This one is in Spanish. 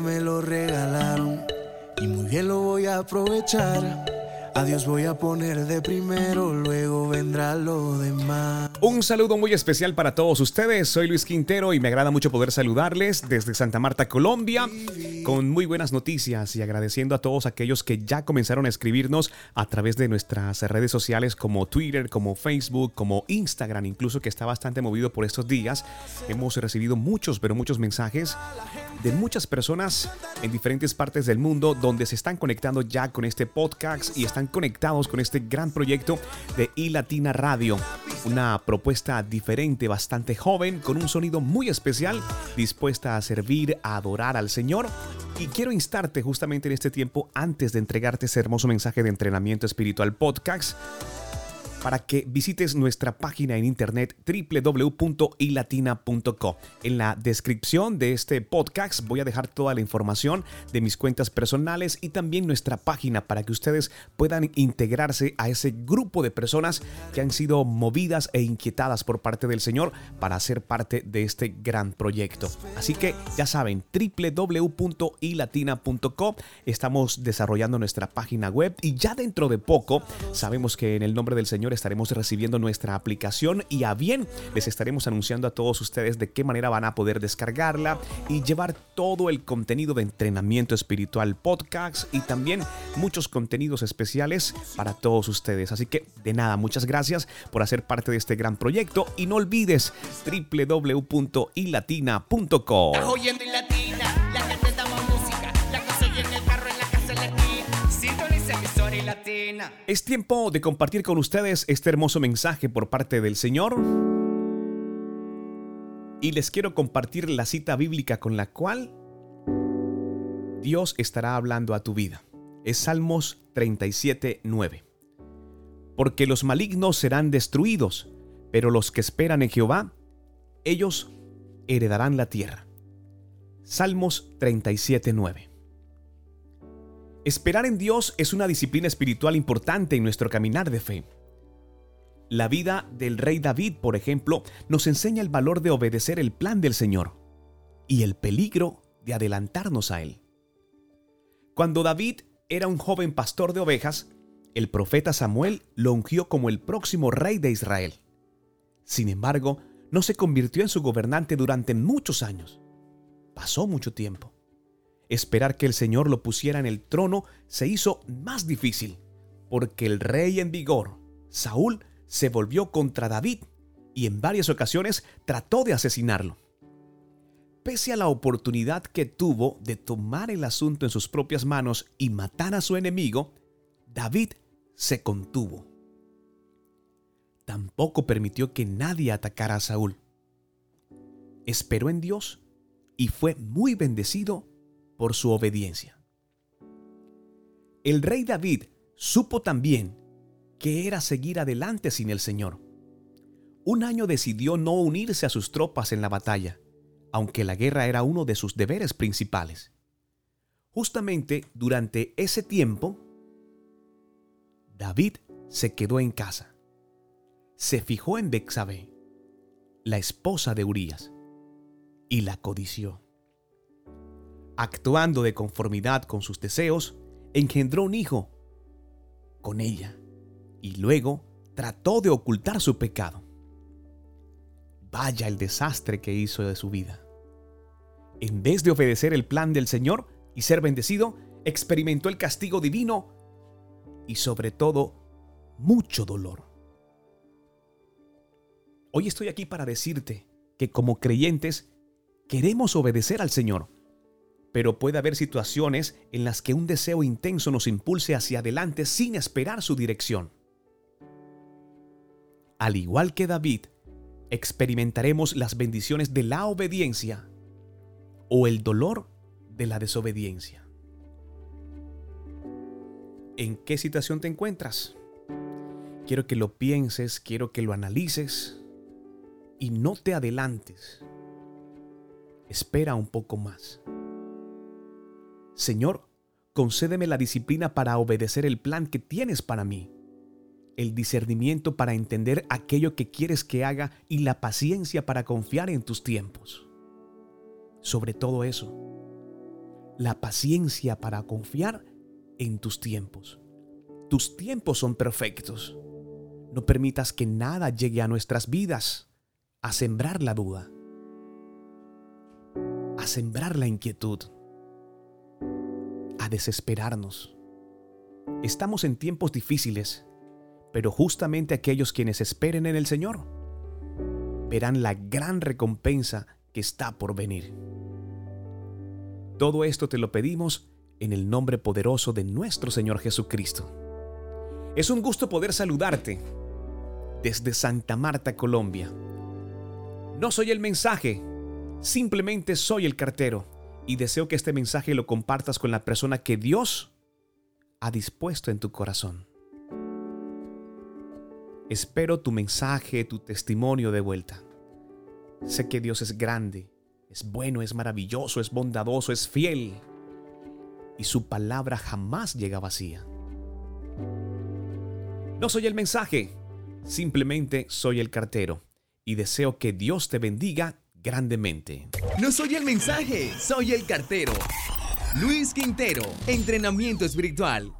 me lo regalaron y muy bien lo voy a aprovechar. A Dios voy a poner de primero, luego vendrá lo demás. Un saludo muy especial para todos ustedes. Soy Luis Quintero y me agrada mucho poder saludarles desde Santa Marta, Colombia, con muy buenas noticias y agradeciendo a todos aquellos que ya comenzaron a escribirnos a través de nuestras redes sociales como Twitter, como Facebook, como Instagram, incluso que está bastante movido por estos días. Hemos recibido muchos, pero muchos mensajes de muchas personas en diferentes partes del mundo donde se están conectando ya con este podcast y están conectados con este gran proyecto de iLatina Radio. Una propuesta diferente, bastante joven, con un sonido muy especial, dispuesta a servir, a adorar al Señor. Y quiero instarte justamente en este tiempo, antes de entregarte ese hermoso mensaje de entrenamiento espiritual podcast, para que visites nuestra página en internet www.ilatina.co. En la descripción de este podcast voy a dejar toda la información de mis cuentas personales y también nuestra página para que ustedes puedan integrarse a ese grupo de personas que han sido movidas e inquietadas por parte del Señor para ser parte de este gran proyecto. Así que ya saben, www.ilatina.co. Estamos desarrollando nuestra página web y ya dentro de poco sabemos que en el nombre del Señor estaremos recibiendo nuestra aplicación y a bien les estaremos anunciando a todos ustedes de qué manera van a poder descargarla y llevar todo el contenido de entrenamiento espiritual podcast y también muchos contenidos especiales para todos ustedes. Así que de nada, muchas gracias por hacer parte de este gran proyecto y no olvides Es tiempo de compartir con ustedes este hermoso mensaje por parte del Señor. Y les quiero compartir la cita bíblica con la cual Dios estará hablando a tu vida. Es Salmos 37, 9. Porque los malignos serán destruidos, pero los que esperan en Jehová, ellos heredarán la tierra. Salmos 37, 9. Esperar en Dios es una disciplina espiritual importante en nuestro caminar de fe. La vida del rey David, por ejemplo, nos enseña el valor de obedecer el plan del Señor y el peligro de adelantarnos a él. Cuando David era un joven pastor de ovejas, el profeta Samuel lo ungió como el próximo rey de Israel. Sin embargo, no se convirtió en su gobernante durante muchos años. Pasó mucho tiempo esperar que el Señor lo pusiera en el trono se hizo más difícil, porque el rey en vigor, Saúl, se volvió contra David y en varias ocasiones trató de asesinarlo. Pese a la oportunidad que tuvo de tomar el asunto en sus propias manos y matar a su enemigo, David se contuvo. Tampoco permitió que nadie atacara a Saúl. Esperó en Dios y fue muy bendecido por su obediencia. El rey David supo también que era seguir adelante sin el Señor. Un año decidió no unirse a sus tropas en la batalla, aunque la guerra era uno de sus deberes principales. Justamente durante ese tiempo, David se quedó en casa. Se fijó en Bexabé, la esposa de Urías, y la codició actuando de conformidad con sus deseos, engendró un hijo con ella y luego trató de ocultar su pecado. Vaya el desastre que hizo de su vida. En vez de obedecer el plan del Señor y ser bendecido, experimentó el castigo divino y sobre todo mucho dolor. Hoy estoy aquí para decirte que como creyentes queremos obedecer al Señor pero puede haber situaciones en las que un deseo intenso nos impulse hacia adelante sin esperar su dirección. Al igual que David, experimentaremos las bendiciones de la obediencia o el dolor de la desobediencia. ¿En qué situación te encuentras? Quiero que lo pienses, quiero que lo analices y no te adelantes. Espera un poco más. Señor, concédeme la disciplina para obedecer el plan que tienes para mí, el discernimiento para entender aquello que quieres que haga y la paciencia para confiar en tus tiempos. Sobre todo eso, la paciencia para confiar en tus tiempos. Tus tiempos son perfectos. No permitas que nada llegue a nuestras vidas a sembrar la duda, a sembrar la inquietud, desesperarnos. Estamos en tiempos difíciles, pero justamente aquellos quienes esperen en el Señor verán la gran recompensa que está por venir. Todo esto te lo pedimos en el nombre poderoso de nuestro Señor Jesucristo. Es un gusto poder saludarte desde Santa Marta, Colombia. No soy el mensaje, simplemente soy el cartero y deseo que este mensaje lo compartas con la persona que Dios ha dispuesto en tu corazón. Espero tu mensaje, tu testimonio de vuelta. Sé que Dios es grande, es bueno, es maravilloso, es bondadoso, es fiel. Y su palabra jamás llega vacía. No soy el mensaje, simplemente soy el cartero. Y deseo que Dios te bendiga grandemente. No soy el mensaje, soy el cartero. Luis Quintero, entrenamiento espiritual